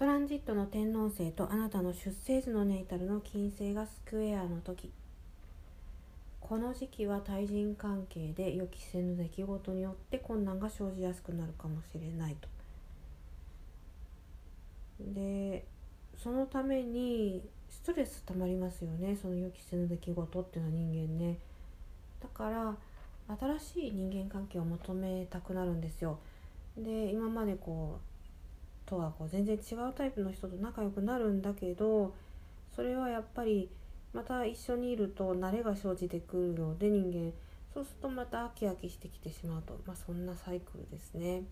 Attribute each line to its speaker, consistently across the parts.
Speaker 1: トランジットの天王星とあなたの出生図のネイタルの金星がスクエアの時この時期は対人関係で予期せぬ出来事によって困難が生じやすくなるかもしれないと。でそのためにストレス溜まりますよねその予期せぬ出来事っていうのは人間ね。だから新しい人間関係を求めたくなるんですよ。で今までこうとはこう全然違うタイプの人と仲良くなるんだけどそれはやっぱりまた一緒にいると慣れが生じてくるので人間そうするとまた飽き飽きしてきてしまうと、まあ、そんなサイクルですね。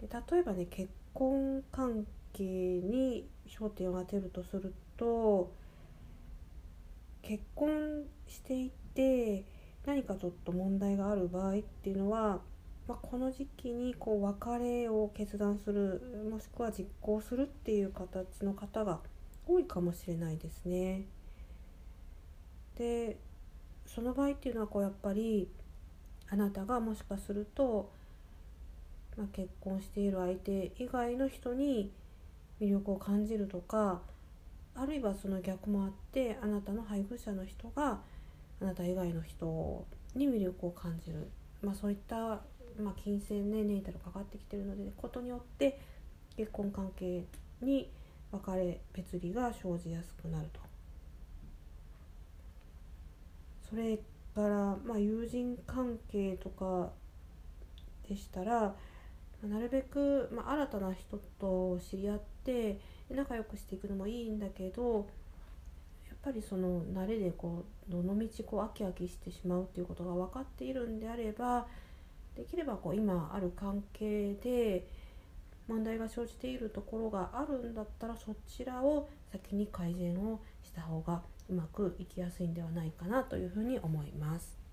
Speaker 1: で例えばね結婚関係に焦点を当てるとすると結婚していて何かちょっと問題がある場合っていうのは、まあ、この時期にこう別れを決断するもしくは実行するっていう形の方が多いかもしれないですね。でその場合っていうのはこうやっぱりあなたがもしかすると、まあ、結婚している相手以外の人に魅力を感じるとかあるいはその逆もあってあなたの配偶者の人があなた以外の人に魅力を感じる、まあ、そういった、まあ、金銭ねネイタルかかってきてるのでことによって結婚関係に別れ別離が生じやすくなると。それから、まあ、友人関係とかでしたらなるべく、まあ、新たな人と知り合って仲良くしていくのもいいんだけどやっぱりその慣れでこうどのみちこう飽き飽きしてしまうっていうことが分かっているんであればできればこう今ある関係で問題が生じているところがあるんだったらそちらを先に改善をした方がうまくいきやすいんではないかなというふうに思います。